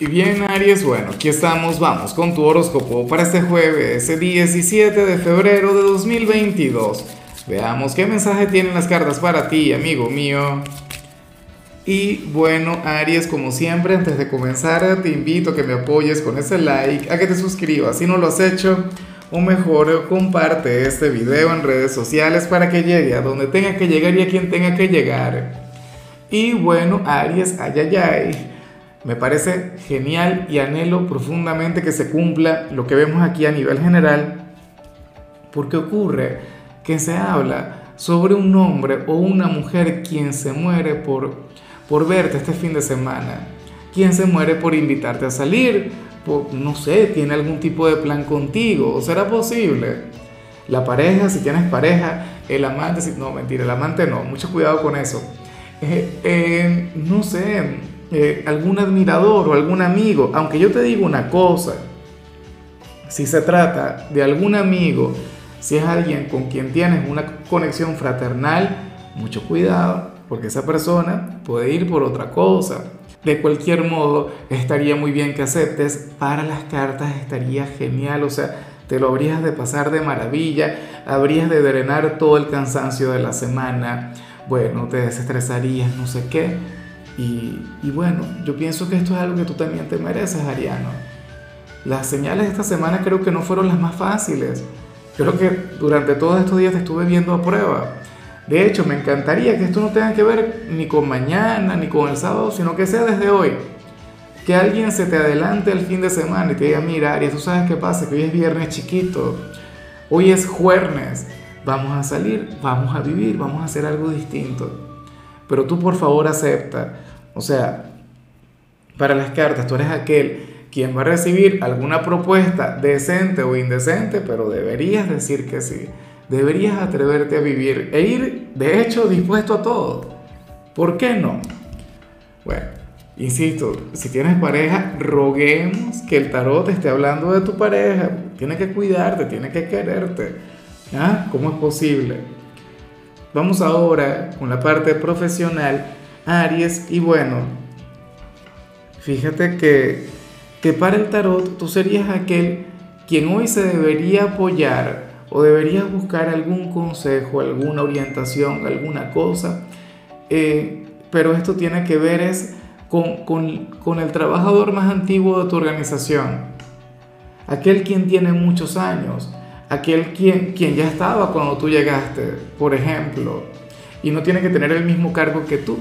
Y bien, Aries, bueno, aquí estamos, vamos con tu horóscopo para este jueves, 17 de febrero de 2022. Veamos qué mensaje tienen las cartas para ti, amigo mío. Y bueno, Aries, como siempre, antes de comenzar, te invito a que me apoyes con ese like, a que te suscribas si no lo has hecho, o mejor, comparte este video en redes sociales para que llegue a donde tenga que llegar y a quien tenga que llegar. Y bueno, Aries, ay, ay, ay. Me parece genial y anhelo profundamente que se cumpla lo que vemos aquí a nivel general, porque ocurre que se habla sobre un hombre o una mujer quien se muere por, por verte este fin de semana, quien se muere por invitarte a salir, por, no sé, tiene algún tipo de plan contigo, ¿será posible? La pareja, si tienes pareja, el amante, si, no, mentira, el amante no, mucho cuidado con eso. Eh, eh, no sé, eh, algún admirador o algún amigo, aunque yo te digo una cosa, si se trata de algún amigo, si es alguien con quien tienes una conexión fraternal, mucho cuidado, porque esa persona puede ir por otra cosa. De cualquier modo, estaría muy bien que aceptes. Para las cartas estaría genial, o sea, te lo habrías de pasar de maravilla, habrías de drenar todo el cansancio de la semana, bueno, te desestresarías, no sé qué y, bueno, yo pienso que esto es algo que tú también te mereces, Ariano. Las señales de esta semana creo que no fueron las más fáciles. Creo que durante todos estos días te estuve viendo a prueba. De hecho, me encantaría que esto no tenga que ver ni con mañana, ni con el sábado, sino que sea desde hoy. Que alguien se te adelante el fin de semana y te diga, mira, Aries, tú sabes qué pasa, que hoy es viernes chiquito, hoy es jueves, vamos a salir, vamos a vivir, vamos a hacer algo distinto. Pero tú por favor acepta o sea, para las cartas tú eres aquel quien va a recibir alguna propuesta decente o indecente, pero deberías decir que sí. Deberías atreverte a vivir e ir, de hecho, dispuesto a todo. ¿Por qué no? Bueno, insisto, si tienes pareja, roguemos que el tarot te esté hablando de tu pareja. Tiene que cuidarte, tiene que quererte. ¿Ah? ¿Cómo es posible? Vamos ahora con la parte profesional Aries. Y bueno, fíjate que, que para el tarot tú serías aquel quien hoy se debería apoyar o deberías buscar algún consejo, alguna orientación, alguna cosa. Eh, pero esto tiene que ver es con, con, con el trabajador más antiguo de tu organización, aquel quien tiene muchos años, aquel quien, quien ya estaba cuando tú llegaste, por ejemplo, y no tiene que tener el mismo cargo que tú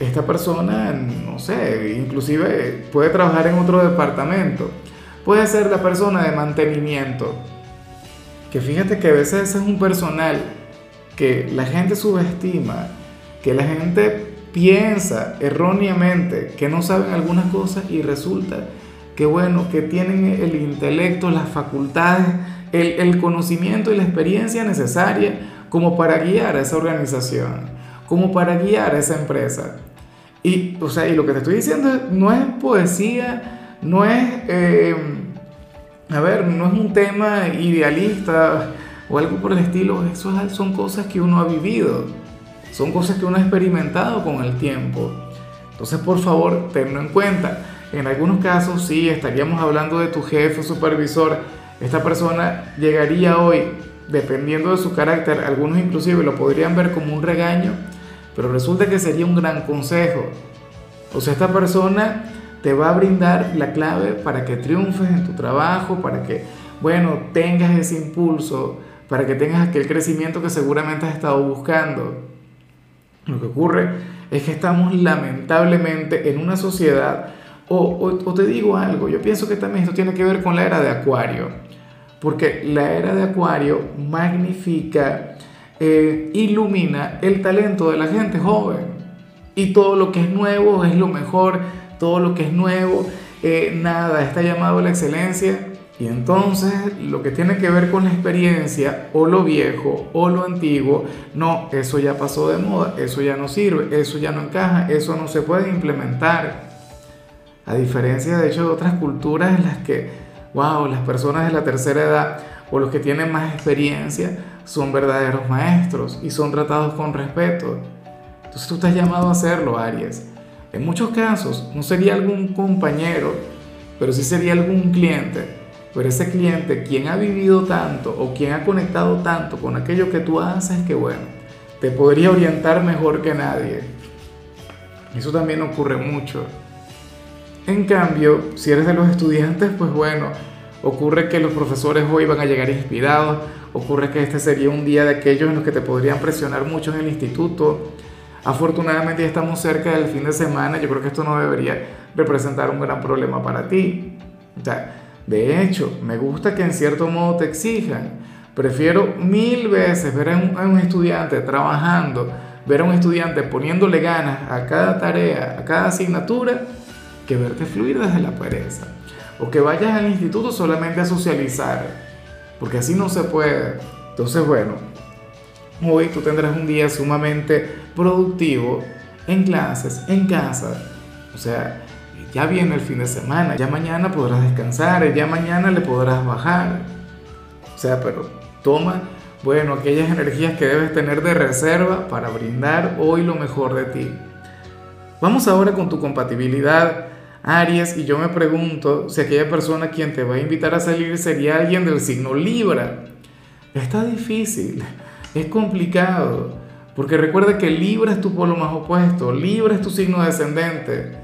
esta persona, no sé, inclusive puede trabajar en otro departamento. Puede ser la persona de mantenimiento. Que fíjate que a veces es un personal que la gente subestima, que la gente piensa erróneamente que no saben algunas cosas y resulta que bueno, que tienen el intelecto, las facultades, el, el conocimiento y la experiencia necesaria como para guiar a esa organización, como para guiar a esa empresa. Y, o sea, y lo que te estoy diciendo no es poesía, no es, eh, a ver, no es un tema idealista o algo por el estilo, eso son cosas que uno ha vivido, son cosas que uno ha experimentado con el tiempo. Entonces, por favor, tenlo en cuenta. En algunos casos, sí, estaríamos hablando de tu jefe supervisor. Esta persona llegaría hoy, dependiendo de su carácter, algunos inclusive lo podrían ver como un regaño, pero resulta que sería un gran consejo. O sea, esta persona te va a brindar la clave para que triunfes en tu trabajo, para que, bueno, tengas ese impulso, para que tengas aquel crecimiento que seguramente has estado buscando. Lo que ocurre es que estamos lamentablemente en una sociedad, o, te digo algo, yo pienso que también esto tiene que ver con la era de Acuario, porque la era de Acuario magnifica eh, ilumina el talento de la gente joven. Y todo lo que es nuevo es lo mejor, todo lo que es nuevo, eh, nada, está llamado a la excelencia. Y entonces lo que tiene que ver con la experiencia, o lo viejo, o lo antiguo, no, eso ya pasó de moda, eso ya no sirve, eso ya no encaja, eso no se puede implementar. A diferencia de hecho de otras culturas en las que, wow, las personas de la tercera edad o los que tienen más experiencia son verdaderos maestros y son tratados con respeto. Entonces tú estás llamado a hacerlo, Aries. En muchos casos no sería algún compañero, pero sí sería algún cliente. Pero ese cliente, quien ha vivido tanto o quien ha conectado tanto con aquello que tú haces, que bueno, te podría orientar mejor que nadie. Eso también ocurre mucho. En cambio, si eres de los estudiantes, pues bueno, ocurre que los profesores hoy van a llegar inspirados, ocurre que este sería un día de aquellos en los que te podrían presionar mucho en el instituto. Afortunadamente ya estamos cerca del fin de semana, yo creo que esto no debería representar un gran problema para ti. O sea, de hecho, me gusta que en cierto modo te exijan. Prefiero mil veces ver a un, estudiante trabajando, ver a un estudiante poniéndole ganas a cada tarea, a cada asignatura, que verte fluir desde la pereza. O que vayas al instituto solamente a socializar, porque así no se puede. Entonces, bueno, hoy tú tendrás un día sumamente productivo en clases, en casa. O sea, ya viene el fin de semana, ya mañana podrás descansar, ya mañana le podrás bajar. O sea, pero toma, bueno, aquellas energías que debes tener de reserva para brindar hoy lo mejor de ti. Vamos ahora con tu compatibilidad, Aries, y yo me pregunto si aquella persona quien te va a invitar a salir sería alguien del signo Libra. Está difícil, es complicado, porque recuerda que Libra es tu polo más opuesto, Libra es tu signo descendente.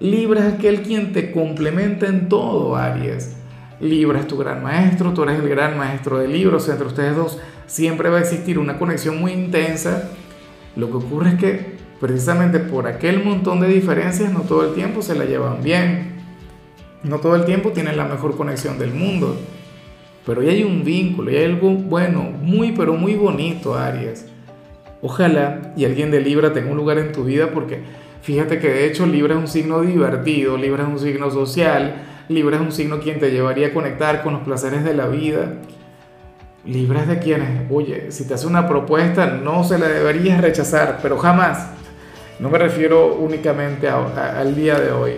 Libra es aquel quien te complementa en todo, Aries. Libra es tu gran maestro, tú eres el gran maestro de Libra, entre ustedes dos siempre va a existir una conexión muy intensa. Lo que ocurre es que precisamente por aquel montón de diferencias no todo el tiempo se la llevan bien. No todo el tiempo tienen la mejor conexión del mundo. Pero hay un vínculo, y hay algo bueno, muy pero muy bonito, Aries. Ojalá y alguien de Libra tenga un lugar en tu vida porque Fíjate que de hecho Libra es un signo divertido, Libra es un signo social, Libra es un signo quien te llevaría a conectar con los placeres de la vida. Libra es de quienes, oye, si te hace una propuesta no se la deberías rechazar, pero jamás. No me refiero únicamente al día de hoy.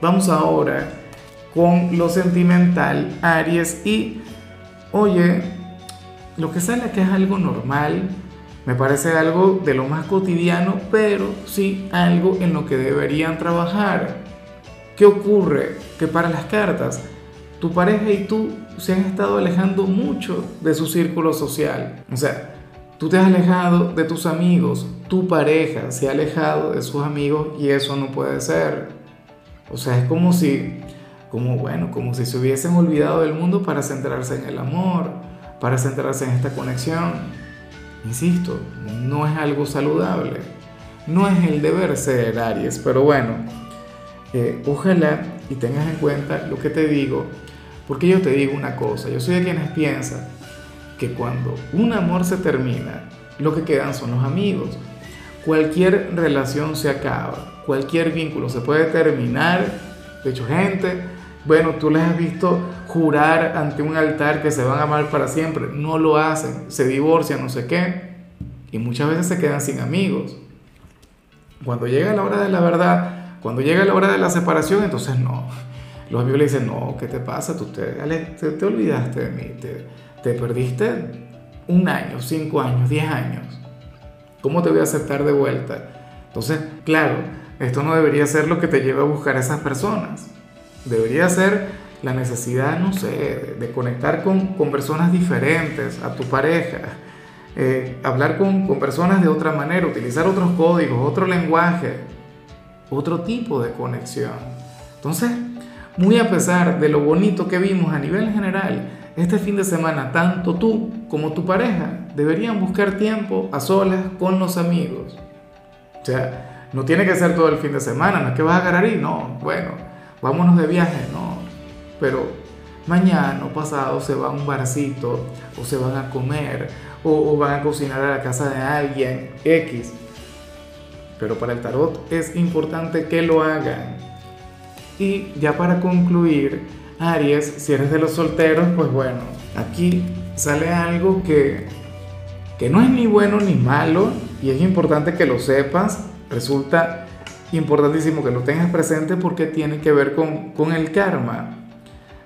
Vamos ahora con lo sentimental, Aries, y oye, lo que sale que es algo normal, me parece algo de lo más cotidiano, pero sí algo en lo que deberían trabajar. ¿Qué ocurre? Que para las cartas, tu pareja y tú se han estado alejando mucho de su círculo social. O sea, tú te has alejado de tus amigos, tu pareja se ha alejado de sus amigos y eso no puede ser. O sea, es como si, como bueno, como si se hubiesen olvidado del mundo para centrarse en el amor, para centrarse en esta conexión. Insisto, no es algo saludable, no es el deber ser Aries, pero bueno, eh, ojalá y tengas en cuenta lo que te digo, porque yo te digo una cosa, yo soy de quienes piensan que cuando un amor se termina, lo que quedan son los amigos. Cualquier relación se acaba, cualquier vínculo se puede terminar. De hecho, gente, bueno, tú les has visto jurar ante un altar que se van a amar para siempre. No lo hacen, se divorcian, no sé qué. Y muchas veces se quedan sin amigos. Cuando llega la hora de la verdad, cuando llega la hora de la separación, entonces no. Los amigos le dicen, no, ¿qué te pasa? Tú te, te, olvidaste de mí, te, te perdiste un año, cinco años, diez años. ¿Cómo te voy a aceptar de vuelta? Entonces, claro, esto no debería ser lo que te lleve a buscar a esas personas. Debería ser la necesidad, no sé, de, conectar con, con, personas diferentes a tu pareja, eh, hablar con, con personas de otra manera, utilizar otros códigos, otro lenguaje, otro tipo de conexión. Entonces, muy a pesar de lo bonito que vimos a nivel general, este fin de semana, tanto tú como tu pareja deberían buscar tiempo a solas con los amigos. O sea, no tiene que ser todo el fin de semana, no es que vas a agarrar y no, bueno, vámonos de viaje, no, pero mañana o pasado se va a un barcito o se van a comer o, van a cocinar a la casa de alguien X. Pero para el tarot es importante que lo hagan. Y ya para concluir, Aries, si eres de los solteros, pues bueno, aquí sale algo que, que no es ni bueno ni malo y es importante que lo sepas. Resulta importantísimo que lo tengas presente porque tiene que ver con, con el karma.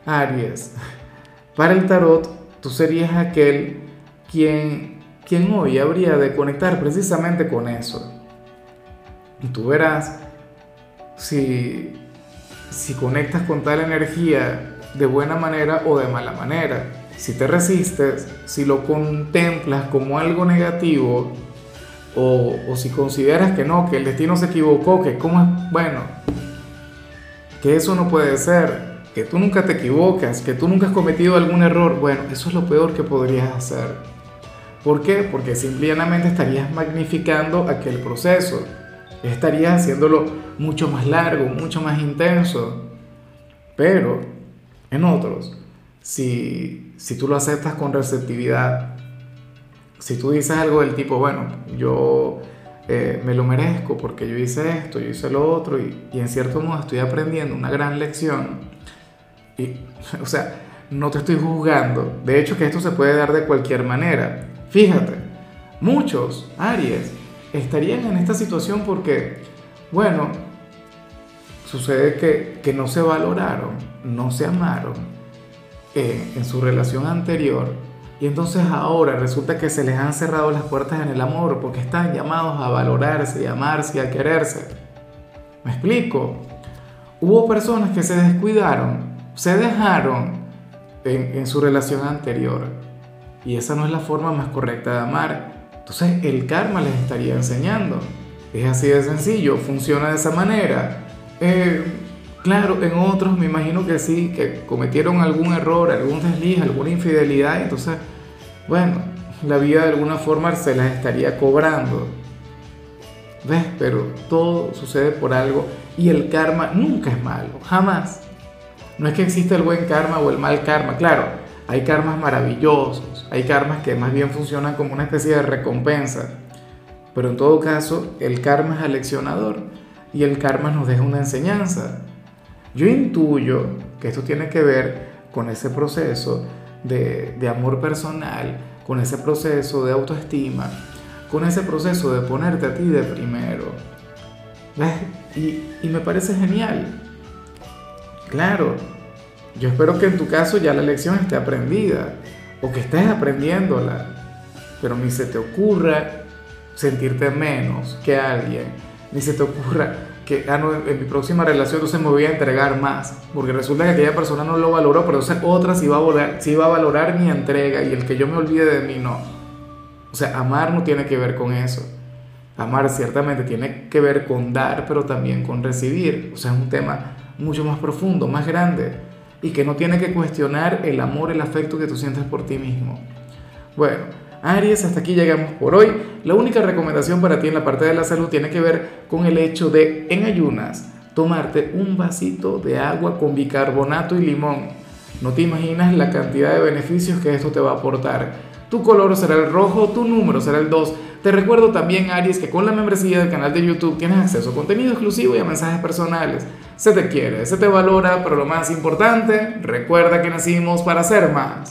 Aries, para el tarot tú serías aquel quien, quien hoy habría de conectar precisamente con eso. Y tú verás si, si conectas con tal energía de buena manera o de mala manera. Si te resistes, si lo contemplas como algo negativo, o, si consideras que no, que el destino se equivocó, que cómo es, bueno, que eso no puede ser, que tú nunca te equivocas, que tú nunca has cometido algún error, bueno, eso es lo peor que podrías hacer. ¿Por qué? Porque simplemente estarías magnificando aquel proceso, estarías haciéndolo mucho más largo, mucho más intenso. Pero en otros, si, si tú lo aceptas con receptividad, si tú dices algo del tipo, bueno, yo eh, me lo merezco porque yo hice esto, yo hice lo otro y, y, en cierto modo estoy aprendiendo una gran lección. Y, o sea, no te estoy juzgando. De hecho, que esto se puede dar de cualquier manera. Fíjate, muchos Aries estarían en esta situación porque, bueno, sucede que, que no se valoraron, no se amaron eh, en su relación anterior y entonces ahora resulta que se les han cerrado las puertas en el amor porque están llamados a valorarse, a amarse, a quererse. ¿Me explico? Hubo personas que se descuidaron, se dejaron en, en, su relación anterior. Y esa no es la forma más correcta de amar. Entonces el karma les estaría enseñando. Es así de sencillo, funciona de esa manera. Eh, Claro, en otros me imagino que sí, que cometieron algún error, algún desliz, alguna infidelidad, entonces, bueno, la vida de alguna forma se las estaría cobrando. ¿Ves? Pero todo sucede por algo y el karma nunca es malo, jamás. No es que exista el buen karma o el mal karma, claro, hay karmas maravillosos, hay karmas que más bien funcionan como una especie de recompensa, pero en todo caso el karma es aleccionador y el karma nos deja una enseñanza. Yo intuyo que esto tiene que ver con ese proceso de, amor personal, con ese proceso de autoestima, con ese proceso de ponerte a ti de primero. Y, y me parece genial. Claro, yo espero que en tu caso ya la lección esté aprendida o que estés aprendiéndola, pero ni se te ocurra sentirte menos que alguien, ni se te ocurra que ah, no, en mi próxima relación entonces me voy a entregar más, porque resulta que aquella persona no lo valoró, pero entonces otra sí va a valorar, sí va a valorar mi entrega y el que yo me olvide de mí no. O sea, amar no tiene que ver con eso. Amar ciertamente tiene que ver con dar, pero también con recibir. O sea, es un tema mucho más profundo, más grande, y que no tiene que cuestionar el amor, el afecto que tú sientes por ti mismo. Bueno, Aries, hasta aquí llegamos por hoy. La única recomendación para ti en la parte de la salud tiene que ver con el hecho de, en ayunas, tomarte un vasito de agua con bicarbonato y limón. No te imaginas la cantidad de beneficios que esto te va a aportar. Tu color será el rojo, tu número será el 2. Te recuerdo también, Aries, que con la membresía del canal de YouTube tienes acceso a contenido exclusivo y a mensajes personales. Se te quiere, se te valora, pero lo más importante, recuerda que nacimos para ser más.